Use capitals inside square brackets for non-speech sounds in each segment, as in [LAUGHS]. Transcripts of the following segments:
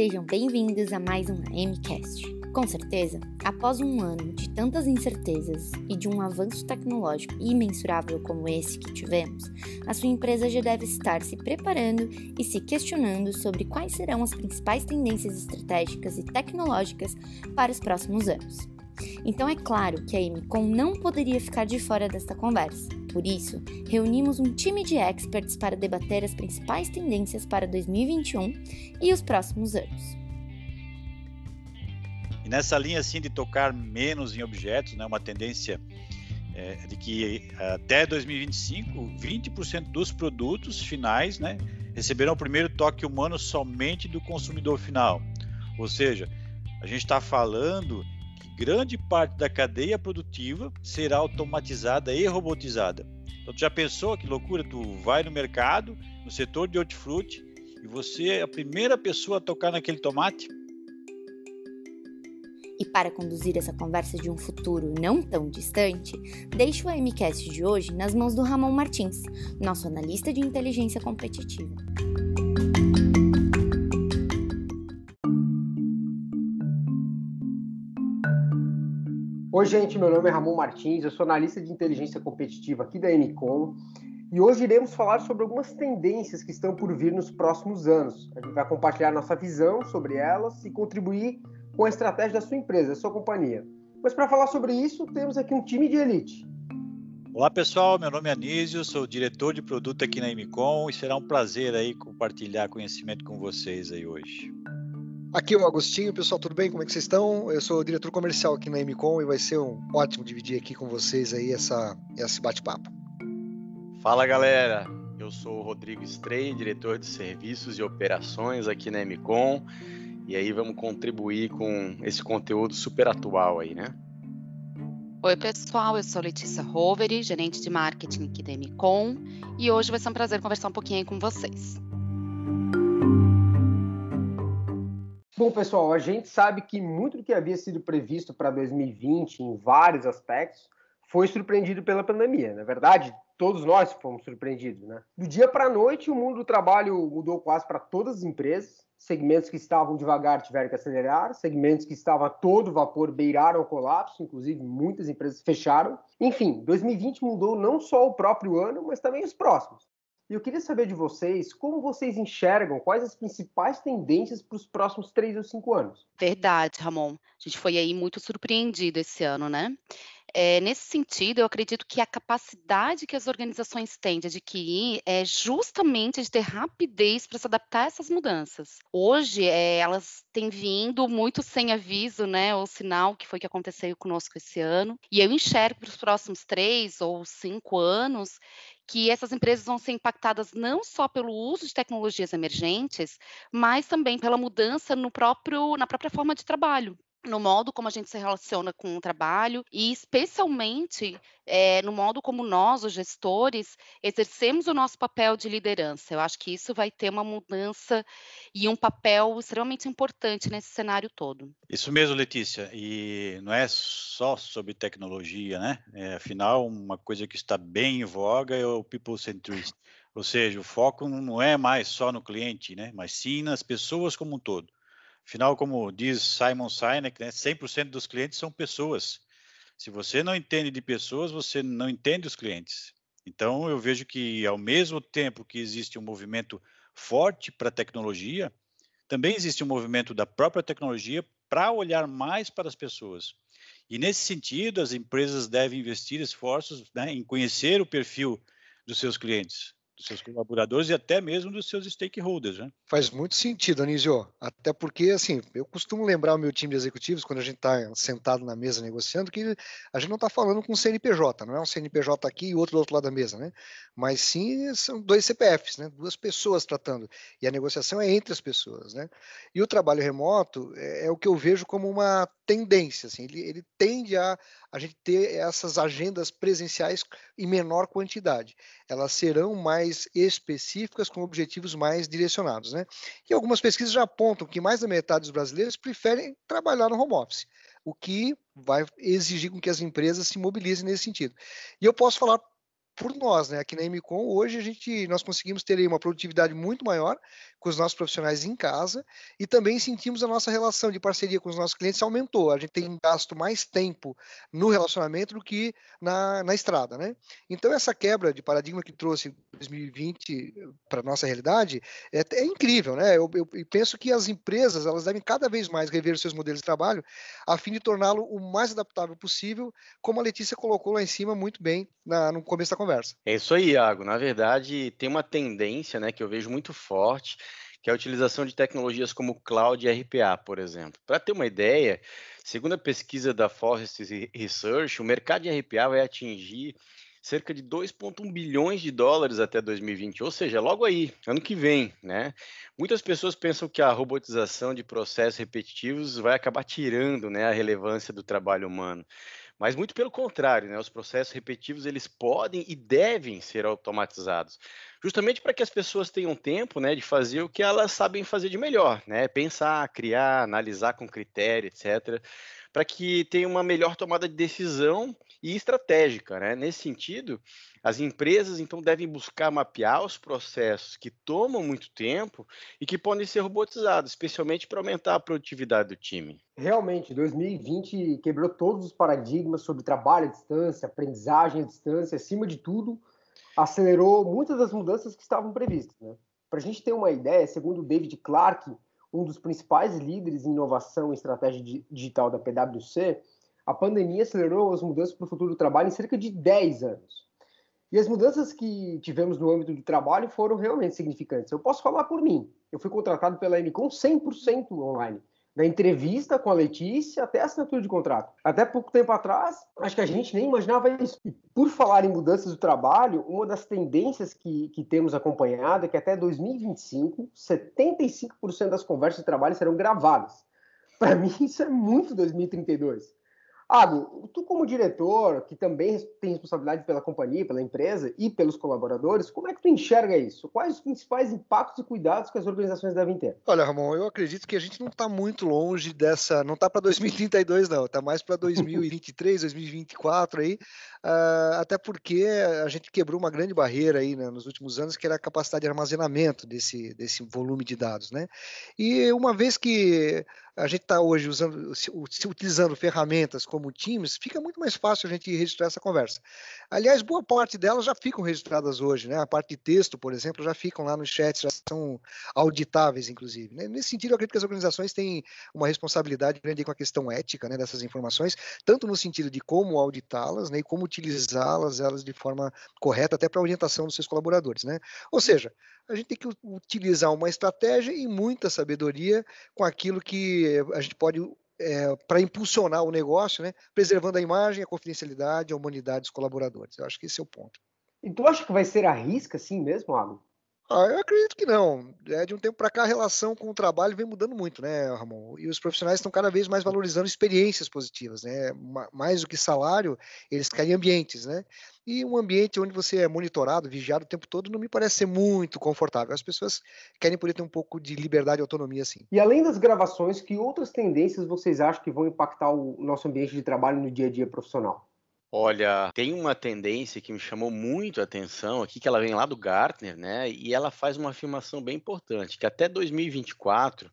Sejam bem-vindos a mais um MCast. Com certeza, após um ano de tantas incertezas e de um avanço tecnológico imensurável como esse que tivemos, a sua empresa já deve estar se preparando e se questionando sobre quais serão as principais tendências estratégicas e tecnológicas para os próximos anos. Então é claro que a MCOM não poderia ficar de fora desta conversa. Por isso, reunimos um time de experts para debater as principais tendências para 2021 e os próximos anos. E nessa linha assim de tocar menos em objetos, né, uma tendência é, de que até 2025, 20% dos produtos finais né, receberão o primeiro toque humano somente do consumidor final. Ou seja, a gente está falando grande parte da cadeia produtiva será automatizada e robotizada. Então, tu já pensou que loucura? Tu vai no mercado, no setor de hortifruti, e você é a primeira pessoa a tocar naquele tomate? E para conduzir essa conversa de um futuro não tão distante, deixo o MCast de hoje nas mãos do Ramon Martins, nosso analista de inteligência competitiva. Oi, gente, meu nome é Ramon Martins, eu sou analista de inteligência competitiva aqui da Ncom e hoje iremos falar sobre algumas tendências que estão por vir nos próximos anos. A gente vai compartilhar nossa visão sobre elas e contribuir com a estratégia da sua empresa, da sua companhia. Mas para falar sobre isso, temos aqui um time de elite. Olá pessoal, meu nome é Anísio, sou diretor de produto aqui na Mcom e será um prazer aí compartilhar conhecimento com vocês aí hoje. Aqui é o Agostinho, pessoal, tudo bem? Como é que vocês estão? Eu sou diretor comercial aqui na MCOM e vai ser um ótimo dividir aqui com vocês aí essa, esse bate-papo. Fala galera, eu sou o Rodrigo Estrei, diretor de serviços e operações aqui na MCOM e aí vamos contribuir com esse conteúdo super atual aí, né? Oi pessoal, eu sou Letícia Roveri, gerente de marketing aqui da MCOM e hoje vai ser um prazer conversar um pouquinho aí com vocês. Bom, pessoal, a gente sabe que muito do que havia sido previsto para 2020 em vários aspectos foi surpreendido pela pandemia. Na verdade, todos nós fomos surpreendidos, né? Do dia para a noite, o mundo do trabalho mudou quase para todas as empresas. Segmentos que estavam devagar tiveram que acelerar, segmentos que estavam a todo vapor beiraram o colapso, inclusive muitas empresas fecharam. Enfim, 2020 mudou não só o próprio ano, mas também os próximos. E eu queria saber de vocês como vocês enxergam quais as principais tendências para os próximos três ou cinco anos. Verdade, Ramon. A gente foi aí muito surpreendido esse ano, né? É, nesse sentido, eu acredito que a capacidade que as organizações têm de adquirir é justamente de ter rapidez para se adaptar a essas mudanças. Hoje, é, elas têm vindo muito sem aviso, né? O sinal que foi que aconteceu conosco esse ano. E eu enxergo para os próximos três ou cinco anos que essas empresas vão ser impactadas não só pelo uso de tecnologias emergentes, mas também pela mudança no próprio, na própria forma de trabalho no modo como a gente se relaciona com o trabalho e especialmente é, no modo como nós, os gestores, exercemos o nosso papel de liderança. Eu acho que isso vai ter uma mudança e um papel extremamente importante nesse cenário todo. Isso mesmo, Letícia. E não é só sobre tecnologia, né? É, afinal, uma coisa que está bem em voga é o people centricity. Ou seja, o foco não é mais só no cliente, né? Mas sim nas pessoas como um todo. Afinal, como diz Simon Sinek, né, 100% dos clientes são pessoas. Se você não entende de pessoas, você não entende os clientes. Então, eu vejo que, ao mesmo tempo que existe um movimento forte para a tecnologia, também existe um movimento da própria tecnologia para olhar mais para as pessoas. E, nesse sentido, as empresas devem investir esforços né, em conhecer o perfil dos seus clientes, dos seus colaboradores e até mesmo dos seus stakeholders. Né? Faz muito sentido, Anísio. Até porque, assim, eu costumo lembrar o meu time de executivos, quando a gente está sentado na mesa negociando, que a gente não está falando com um CNPJ, não é um CNPJ aqui e outro do outro lado da mesa, né? Mas sim são dois CPFs, né? Duas pessoas tratando. E a negociação é entre as pessoas, né? E o trabalho remoto é, é o que eu vejo como uma tendência, assim, ele, ele tende a a gente ter essas agendas presenciais em menor quantidade. Elas serão mais específicas, com objetivos mais direcionados. Né? E algumas pesquisas já apontam que mais da metade dos brasileiros preferem trabalhar no home office, o que vai exigir com que as empresas se mobilizem nesse sentido. E eu posso falar por nós, né? Aqui na MCOM, hoje a gente, nós conseguimos ter uma produtividade muito maior com os nossos profissionais em casa e também sentimos a nossa relação de parceria com os nossos clientes aumentou. A gente tem gasto mais tempo no relacionamento do que na, na estrada, né? Então, essa quebra de paradigma que trouxe 2020 para nossa realidade é, é, incrível, né? Eu, eu, penso que as empresas elas devem cada vez mais rever seus modelos de trabalho a fim de torná-lo o mais adaptável possível, como a Letícia colocou lá em cima muito bem na, no começo da conversa. É isso aí, Iago. Na verdade, tem uma tendência né, que eu vejo muito forte, que é a utilização de tecnologias como cloud e RPA, por exemplo. Para ter uma ideia, segundo a pesquisa da Forrest Research, o mercado de RPA vai atingir cerca de 2,1 bilhões de dólares até 2020, ou seja, logo aí, ano que vem, né? Muitas pessoas pensam que a robotização de processos repetitivos vai acabar tirando, né, a relevância do trabalho humano. Mas muito pelo contrário, né? Os processos repetitivos eles podem e devem ser automatizados, justamente para que as pessoas tenham tempo, né, de fazer o que elas sabem fazer de melhor, né? Pensar, criar, analisar com critério, etc para que tenha uma melhor tomada de decisão e estratégica. Né? Nesse sentido, as empresas então devem buscar mapear os processos que tomam muito tempo e que podem ser robotizados, especialmente para aumentar a produtividade do time. Realmente, 2020 quebrou todos os paradigmas sobre trabalho à distância, aprendizagem à distância, acima de tudo, acelerou muitas das mudanças que estavam previstas. Né? Para a gente ter uma ideia, segundo David Clark, um dos principais líderes em inovação e estratégia digital da PwC, a pandemia acelerou as mudanças para o futuro do trabalho em cerca de 10 anos. E as mudanças que tivemos no âmbito do trabalho foram realmente significantes. Eu posso falar por mim. Eu fui contratado pela MCOM 100% online da entrevista com a Letícia até a assinatura de contrato. Até pouco tempo atrás, acho que a gente nem imaginava isso. E por falar em mudanças do trabalho, uma das tendências que, que temos acompanhado é que até 2025, 75% das conversas de trabalho serão gravadas. Para [LAUGHS] mim, isso é muito 2032. Ago, tu como diretor, que também tem responsabilidade pela companhia, pela empresa e pelos colaboradores, como é que tu enxerga isso? Quais os principais impactos e cuidados que as organizações devem ter? Olha, Ramon, eu acredito que a gente não está muito longe dessa, não está para 2032 não, está mais para 2023, 2024 aí, uh, até porque a gente quebrou uma grande barreira aí né, nos últimos anos, que era a capacidade de armazenamento desse, desse volume de dados, né? E uma vez que a gente está hoje usando, utilizando ferramentas como Teams, fica muito mais fácil a gente registrar essa conversa. Aliás, boa parte delas já ficam registradas hoje, né? A parte de texto, por exemplo, já ficam lá no chat, já são auditáveis, inclusive. Né? Nesse sentido, eu acredito que as organizações têm uma responsabilidade grande com a questão ética né, dessas informações, tanto no sentido de como auditá-las né, e como utilizá-las elas de forma correta, até para orientação dos seus colaboradores. Né? Ou seja, a gente tem que utilizar uma estratégia e muita sabedoria com aquilo que a gente pode é, para impulsionar o negócio, né, preservando a imagem, a confidencialidade, a humanidade dos colaboradores. Eu acho que esse é o ponto. E tu acha que vai ser a risca assim mesmo, Alan? Ah, eu acredito que não. É, de um tempo para cá, a relação com o trabalho vem mudando muito, né, Ramon? E os profissionais estão cada vez mais valorizando experiências positivas, né? Mais do que salário, eles querem ambientes, né? E um ambiente onde você é monitorado, vigiado o tempo todo, não me parece ser muito confortável. As pessoas querem poder ter um pouco de liberdade e autonomia, sim. E além das gravações, que outras tendências vocês acham que vão impactar o nosso ambiente de trabalho no dia a dia profissional? Olha, tem uma tendência que me chamou muito a atenção aqui, que ela vem lá do Gartner, né? E ela faz uma afirmação bem importante, que até 2024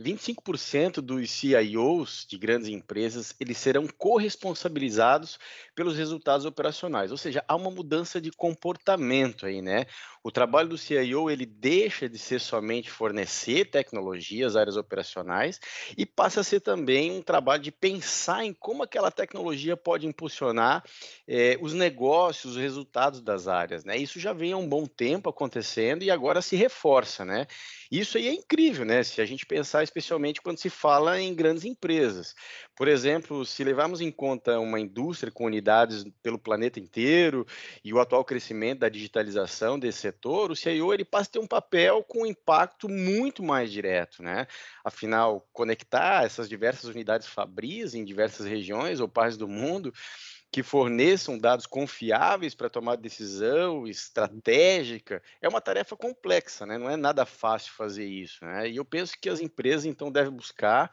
25% dos CIOs de grandes empresas eles serão corresponsabilizados pelos resultados operacionais, ou seja, há uma mudança de comportamento aí, né? O trabalho do CIO ele deixa de ser somente fornecer tecnologia às áreas operacionais e passa a ser também um trabalho de pensar em como aquela tecnologia pode impulsionar eh, os negócios, os resultados das áreas, né? Isso já vem há um bom tempo acontecendo e agora se reforça, né? Isso aí é incrível, né? Se a gente pensar especialmente quando se fala em grandes empresas. Por exemplo, se levarmos em conta uma indústria com unidades pelo planeta inteiro e o atual crescimento da digitalização desse setor, o CIO ele passa a ter um papel com um impacto muito mais direto, né? Afinal, conectar essas diversas unidades fabris em diversas regiões ou partes do mundo que forneçam dados confiáveis para tomar decisão estratégica, é uma tarefa complexa, né? não é nada fácil fazer isso. Né? E eu penso que as empresas, então, devem buscar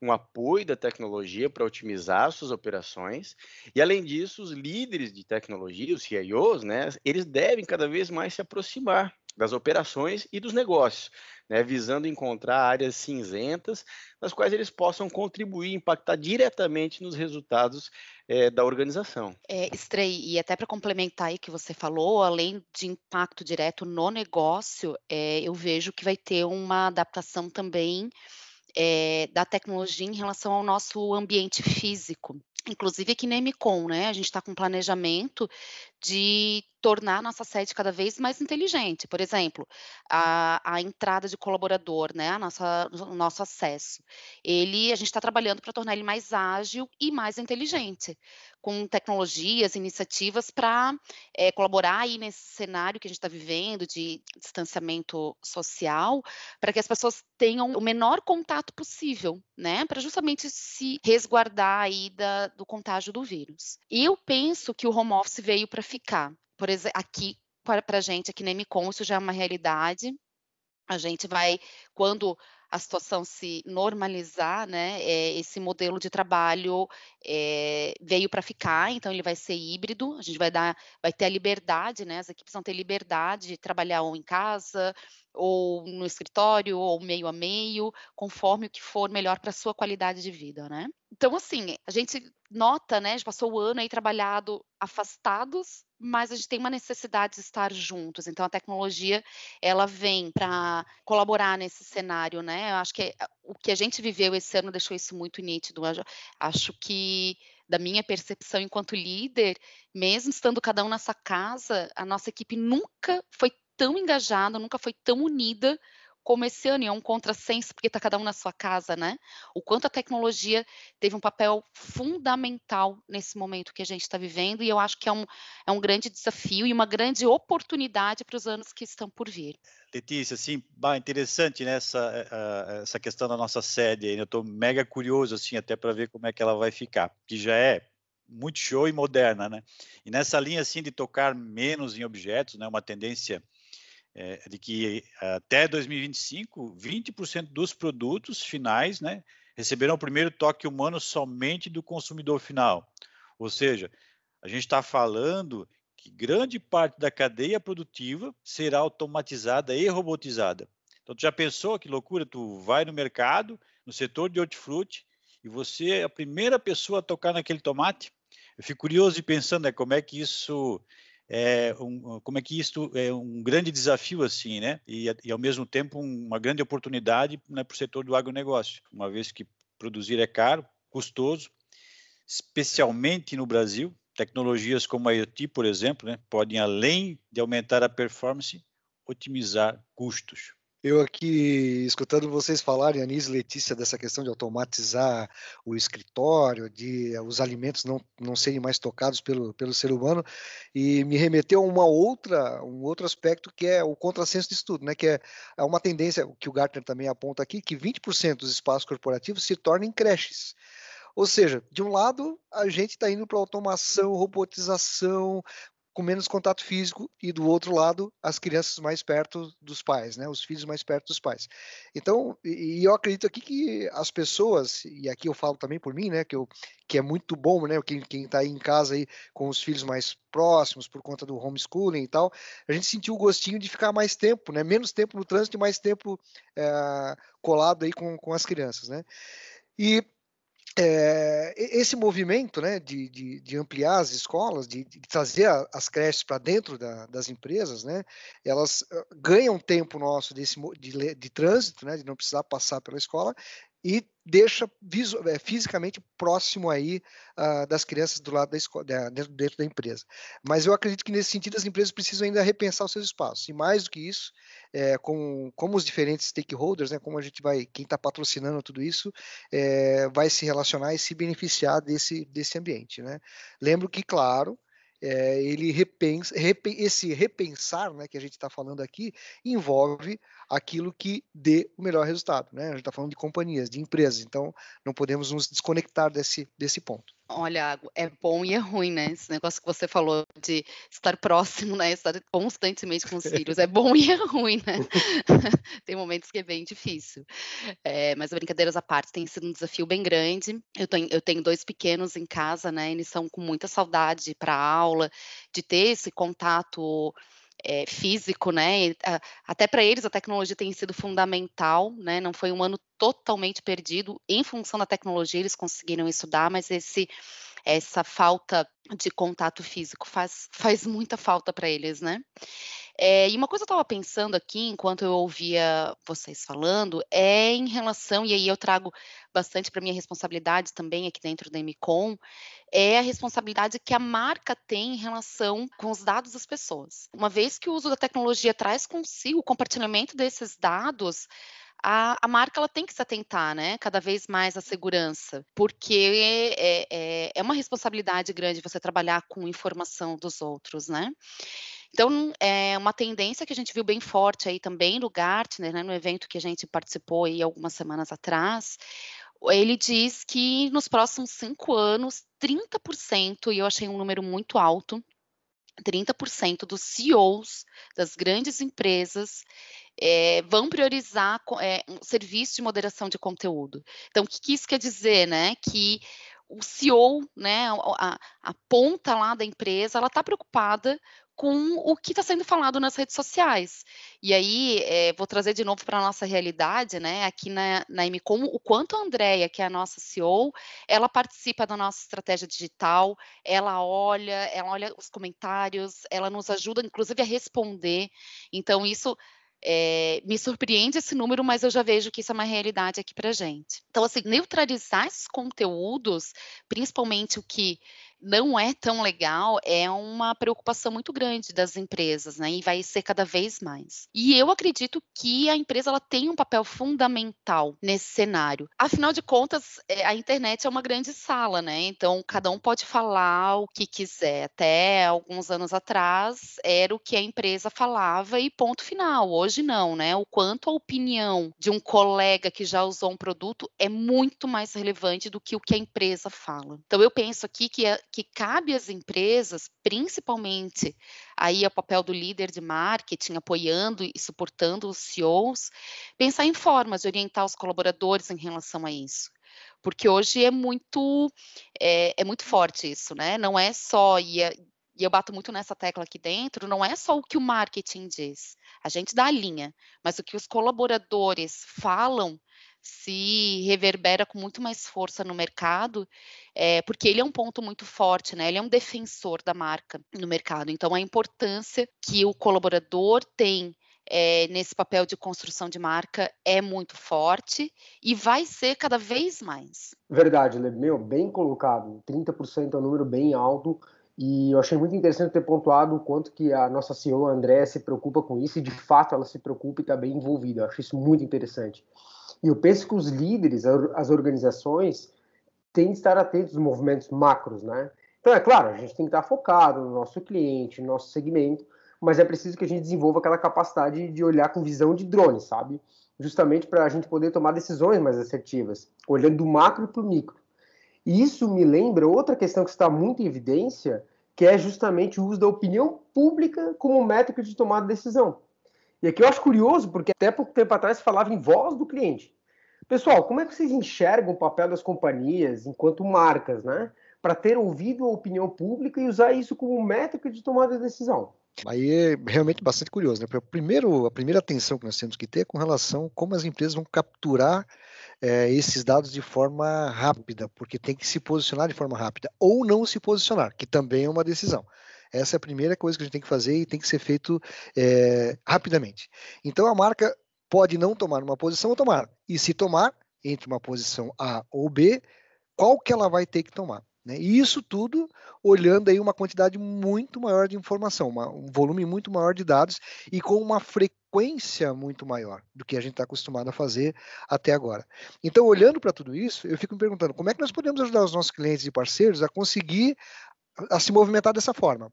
um apoio da tecnologia para otimizar suas operações. E, além disso, os líderes de tecnologia, os CIOs, né, eles devem cada vez mais se aproximar das operações e dos negócios, né, visando encontrar áreas cinzentas nas quais eles possam contribuir, impactar diretamente nos resultados é, da organização. É, Estrei, e até para complementar aí que você falou, além de impacto direto no negócio, é, eu vejo que vai ter uma adaptação também é, da tecnologia em relação ao nosso ambiente físico. Inclusive aqui na MCOM, né? A gente está com planejamento de tornar nossa sede cada vez mais inteligente. Por exemplo, a, a entrada de colaborador, né, a nossa, o nosso acesso. Ele, a gente está trabalhando para tornar ele mais ágil e mais inteligente, com tecnologias, iniciativas para é, colaborar aí nesse cenário que a gente está vivendo de distanciamento social, para que as pessoas tenham o menor contato possível, né, para justamente se resguardar aí da, do contágio do vírus. E eu penso que o home office veio para ficar. Por exemplo, aqui para a gente, aqui na MCOM, isso já é uma realidade. A gente vai, quando a situação se normalizar, né, é, esse modelo de trabalho é, veio para ficar, então ele vai ser híbrido, a gente vai dar, vai ter a liberdade, né, as equipes vão ter liberdade de trabalhar ou em casa, ou no escritório, ou meio a meio, conforme o que for melhor para a sua qualidade de vida, né. Então, assim, a gente nota, né, a gente passou o ano aí trabalhado afastados, mas a gente tem uma necessidade de estar juntos. Então a tecnologia ela vem para colaborar nesse cenário, né? Eu acho que o que a gente viveu esse ano deixou isso muito nítido. Eu acho que da minha percepção enquanto líder, mesmo estando cada um nessa casa, a nossa equipe nunca foi tão engajada, nunca foi tão unida como esse ano, e é um contrassenso, porque está cada um na sua casa, né? O quanto a tecnologia teve um papel fundamental nesse momento que a gente está vivendo, e eu acho que é um, é um grande desafio e uma grande oportunidade para os anos que estão por vir. Letícia, assim, bah, interessante né, essa, eh, eh, essa questão da nossa sede né? eu estou mega curioso, assim, até para ver como é que ela vai ficar, que já é muito show e moderna, né? E nessa linha, assim, de tocar menos em objetos, né, uma tendência é, de que até 2025, 20% dos produtos finais né, receberão o primeiro toque humano somente do consumidor final. Ou seja, a gente está falando que grande parte da cadeia produtiva será automatizada e robotizada. Então, tu já pensou que loucura? Tu vai no mercado, no setor de hortifruti, e você é a primeira pessoa a tocar naquele tomate? Eu fico curioso e pensando né, como é que isso é um, como é que isso é um grande desafio assim, né? E, e ao mesmo tempo uma grande oportunidade né, para o setor do agronegócio, uma vez que produzir é caro, custoso, especialmente no Brasil. Tecnologias como a IoT, por exemplo, né, podem além de aumentar a performance, otimizar custos. Eu aqui, escutando vocês falarem, Anísio e Letícia, dessa questão de automatizar o escritório, de eh, os alimentos não, não serem mais tocados pelo, pelo ser humano, e me remeteu a uma outra, um outro aspecto que é o contrassenso de estudo, né? que é, é uma tendência que o Gartner também aponta aqui, que 20% dos espaços corporativos se tornem creches. Ou seja, de um lado, a gente está indo para automação, robotização, com menos contato físico e do outro lado as crianças mais perto dos pais, né, os filhos mais perto dos pais. Então, e, eu acredito aqui que as pessoas e aqui eu falo também por mim, né, que eu que é muito bom, né, quem quem está em casa aí com os filhos mais próximos por conta do homeschooling e tal, a gente sentiu o gostinho de ficar mais tempo, né, menos tempo no trânsito e mais tempo é, colado aí com, com as crianças, né. E é, esse movimento né, de, de, de, ampliar as escolas, de, de trazer a, as creches para dentro da, das empresas, né, elas ganham tempo nosso desse, de, de trânsito, né, de não precisar passar pela escola, e deixa é, fisicamente próximo aí uh, das crianças do lado da escola, dentro, dentro, da empresa. Mas eu acredito que nesse sentido as empresas precisam ainda repensar os seus espaços. E mais do que isso, é, com, como os diferentes stakeholders, né, como a gente vai, quem está patrocinando tudo isso, é, vai se relacionar e se beneficiar desse, desse ambiente. Né? Lembro que, claro, é, ele repensa, esse repensar né, que a gente está falando aqui envolve aquilo que dê o melhor resultado. Né? A gente está falando de companhias, de empresas, então não podemos nos desconectar desse, desse ponto. Olha, é bom e é ruim, né? Esse negócio que você falou de estar próximo, né? Estar constantemente com os filhos. É bom e é ruim, né? [LAUGHS] tem momentos que é bem difícil. É, mas brincadeiras à parte, tem sido um desafio bem grande. Eu tenho, eu tenho dois pequenos em casa, né? Eles são com muita saudade para aula, de ter esse contato é, físico, né? até para eles a tecnologia tem sido fundamental, né? Não foi um ano totalmente perdido em função da tecnologia, eles conseguiram estudar, mas esse essa falta de contato físico faz, faz muita falta para eles, né? É, e uma coisa que eu estava pensando aqui, enquanto eu ouvia vocês falando, é em relação, e aí eu trago bastante para minha responsabilidade também aqui dentro da MCOM, é a responsabilidade que a marca tem em relação com os dados das pessoas. Uma vez que o uso da tecnologia traz consigo o compartilhamento desses dados, a, a, marca ela tem que se atentar, né, cada vez mais à segurança, porque é, é, é uma responsabilidade grande você trabalhar com informação dos outros, né? Então, é uma tendência que a gente viu bem forte aí também no Gartner, né, no evento que a gente participou aí algumas semanas atrás, ele diz que nos próximos cinco anos, 30%, e eu achei um número muito alto, 30% dos CEOs das grandes empresas é, vão priorizar é, um serviço de moderação de conteúdo. Então, o que, que isso quer dizer, né? Que o CEO, né, a, a, ponta lá da empresa, ela está preocupada com o que está sendo falado nas redes sociais. E aí, é, vou trazer de novo para a nossa realidade, né, aqui na, na MCOM, o quanto a Andrea, que é a nossa CEO, ela participa da nossa estratégia digital, ela olha, ela olha os comentários, ela nos ajuda, inclusive, a responder. Então, isso é, me surpreende esse número, mas eu já vejo que isso é uma realidade aqui para gente. Então, assim, neutralizar esses conteúdos, principalmente o que não é tão legal é uma preocupação muito grande das empresas, né? E vai ser cada vez mais. E eu acredito que a empresa ela tem um papel fundamental nesse cenário. Afinal de contas, é, a internet é uma grande sala, né? Então cada um pode falar o que quiser. Até alguns anos atrás era o que a empresa falava e ponto final. Hoje não, né? O quanto a opinião de um colega que já usou um produto é muito mais relevante do que o que a empresa fala. Então eu penso aqui que que cabe às empresas, principalmente aí é o papel do líder de marketing, apoiando e suportando os CEOs, pensar em formas de orientar os colaboradores em relação a isso porque hoje é muito é, é, muito forte isso, né? Não é só e, é, e, eu bato muito nessa tecla aqui dentro, não é só o que o marketing diz, a gente dá a linha, mas o que os colaboradores falam se reverbera com muito mais força no mercado, é, porque ele é um ponto muito forte, né? Ele é um defensor da marca no mercado. Então, a importância que o colaborador tem é, nesse papel de construção de marca é muito forte e vai ser cada vez mais. Verdade, meu, bem colocado. 30% é um número bem alto. E eu achei muito interessante ter pontuado o quanto que a nossa CEO, André, se preocupa com isso e de fato ela se preocupa e está bem envolvida. Eu acho isso muito interessante. E eu penso que os líderes, as organizações, têm de estar atentos aos movimentos macros, né? Então, é claro, a gente tem que estar focado no nosso cliente, no nosso segmento, mas é preciso que a gente desenvolva aquela capacidade de olhar com visão de drone, sabe? Justamente para a gente poder tomar decisões mais assertivas, olhando do macro para o micro. E isso me lembra outra questão que está muito em evidência, que é justamente o uso da opinião pública como métrica de tomada de decisão. E aqui eu acho curioso, porque até pouco tempo atrás falava em voz do cliente. Pessoal, como é que vocês enxergam o papel das companhias enquanto marcas, né? Para ter ouvido a opinião pública e usar isso como métrica de tomada de decisão. Aí é realmente bastante curioso, né? Primeiro, a primeira atenção que nós temos que ter é com relação a como as empresas vão capturar é, esses dados de forma rápida, porque tem que se posicionar de forma rápida, ou não se posicionar, que também é uma decisão. Essa é a primeira coisa que a gente tem que fazer e tem que ser feito é, rapidamente. Então a marca pode não tomar uma posição ou tomar. E se tomar, entre uma posição A ou B, qual que ela vai ter que tomar? Né? E isso tudo olhando aí uma quantidade muito maior de informação, uma, um volume muito maior de dados e com uma frequência muito maior do que a gente está acostumado a fazer até agora. Então, olhando para tudo isso, eu fico me perguntando como é que nós podemos ajudar os nossos clientes e parceiros a conseguir a se movimentar dessa forma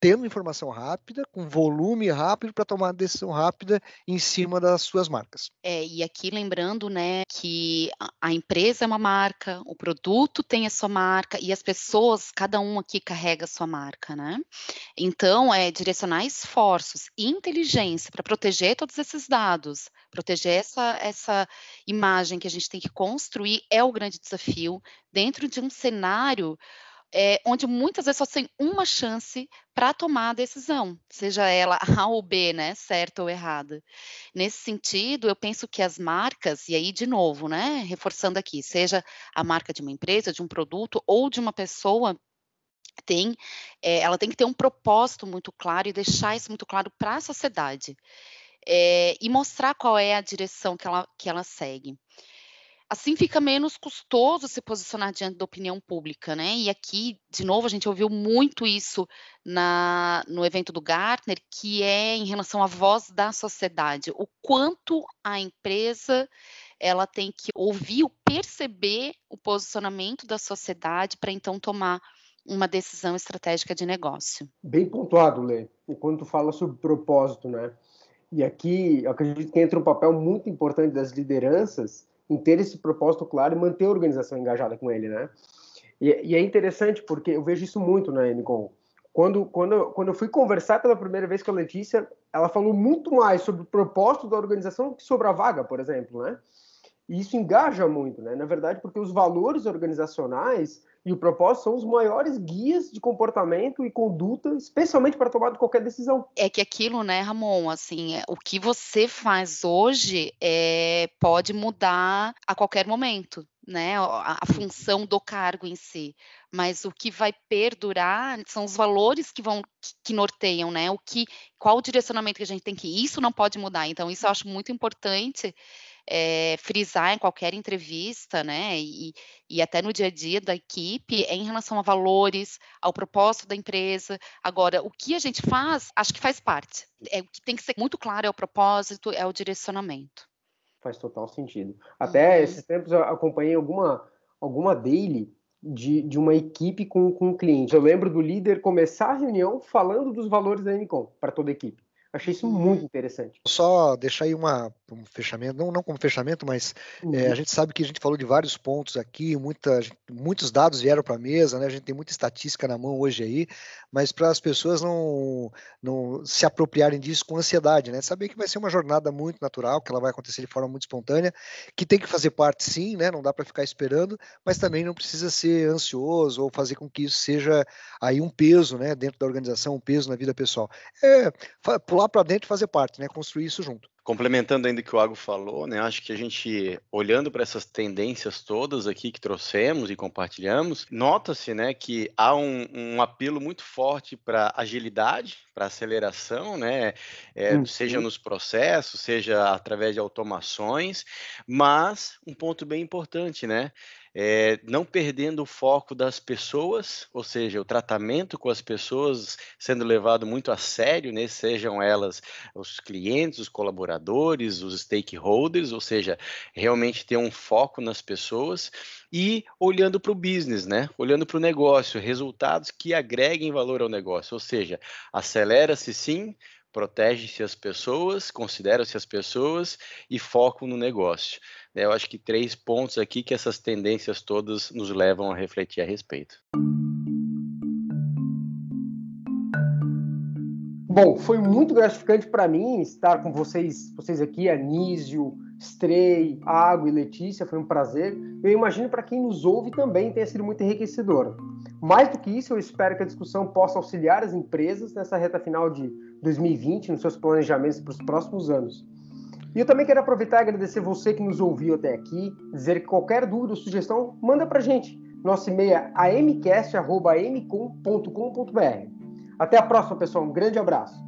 tendo informação rápida, com volume rápido para tomar decisão rápida em cima das suas marcas. É, e aqui lembrando, né, que a empresa é uma marca, o produto tem a sua marca e as pessoas, cada um aqui carrega a sua marca, né? Então, é direcionar esforços e inteligência para proteger todos esses dados, proteger essa, essa imagem que a gente tem que construir é o grande desafio dentro de um cenário é, onde muitas vezes só tem uma chance para tomar a decisão, seja ela [LAUGHS] A ou B, né, certa ou errada. Nesse sentido, eu penso que as marcas, e aí de novo, né, reforçando aqui, seja a marca de uma empresa, de um produto ou de uma pessoa, tem, é, ela tem que ter um propósito muito claro e deixar isso muito claro para a sociedade. É, e mostrar qual é a direção que ela, que ela segue. Assim fica menos custoso se posicionar diante da opinião pública, né? E aqui, de novo, a gente ouviu muito isso na, no evento do Gartner, que é em relação à voz da sociedade, o quanto a empresa ela tem que ouvir, perceber o posicionamento da sociedade para então tomar uma decisão estratégica de negócio. Bem pontuado, Lê. E quando tu fala sobre propósito, né? E aqui, eu acredito que entra um papel muito importante das lideranças em ter esse propósito claro e manter a organização engajada com ele, né? E, e é interessante porque eu vejo isso muito na Enicom. Quando, quando, quando eu fui conversar pela primeira vez com a Letícia, ela falou muito mais sobre o propósito da organização que sobre a vaga, por exemplo, né? E isso engaja muito, né? Na verdade, porque os valores organizacionais e o propósito são os maiores guias de comportamento e conduta, especialmente para tomar qualquer decisão. É que aquilo, né, Ramon, assim, é, o que você faz hoje é, pode mudar a qualquer momento, né, a, a função do cargo em si, mas o que vai perdurar são os valores que vão que norteiam, né, o que, qual o direcionamento que a gente tem que ir, isso não pode mudar, então isso eu acho muito importante é, frisar em qualquer entrevista, né, e, e até no dia a dia da equipe, é em relação a valores, ao propósito da empresa. Agora, o que a gente faz, acho que faz parte. É, o que tem que ser muito claro é o propósito, é o direcionamento. Faz total sentido. Até uhum. esses tempos eu acompanhei alguma, alguma daily de, de uma equipe com, com um cliente. Eu lembro do líder começar a reunião falando dos valores da Unicom para toda a equipe. Achei isso muito interessante. Só deixar aí uma, um fechamento, não, não como fechamento, mas uhum. é, a gente sabe que a gente falou de vários pontos aqui, muita, muitos dados vieram para a mesa, né? A gente tem muita estatística na mão hoje aí, mas para as pessoas não, não se apropriarem disso com ansiedade, né? Saber que vai ser uma jornada muito natural, que ela vai acontecer de forma muito espontânea, que tem que fazer parte sim, né? Não dá para ficar esperando, mas também não precisa ser ansioso ou fazer com que isso seja aí um peso, né? Dentro da organização, um peso na vida pessoal. É pular lá para dentro e fazer parte, né? Construir isso junto. Complementando ainda o que o Ago falou, né? Acho que a gente, olhando para essas tendências todas aqui que trouxemos e compartilhamos, nota-se, né, que há um, um apelo muito forte para agilidade, para aceleração, né? É, uhum. Seja nos processos, seja através de automações, mas um ponto bem importante, né? É, não perdendo o foco das pessoas, ou seja, o tratamento com as pessoas sendo levado muito a sério, né, sejam elas os clientes, os colaboradores, os stakeholders, ou seja, realmente ter um foco nas pessoas e olhando para o business, né? Olhando para o negócio, resultados que agreguem valor ao negócio, ou seja, acelera-se sim, protege-se as pessoas, considera-se as pessoas e foco no negócio. Eu acho que três pontos aqui que essas tendências todas nos levam a refletir a respeito. Bom, foi muito gratificante para mim estar com vocês, vocês aqui, Anísio, Stray, Água e Letícia, foi um prazer. Eu imagino para quem nos ouve também tenha sido muito enriquecedor. Mais do que isso, eu espero que a discussão possa auxiliar as empresas nessa reta final de 2020, nos seus planejamentos para os próximos anos. E eu também quero aproveitar e agradecer você que nos ouviu até aqui, dizer que qualquer dúvida ou sugestão, manda pra gente. Nosso e-mail é amcast.amcom.com.br. Até a próxima, pessoal. Um grande abraço.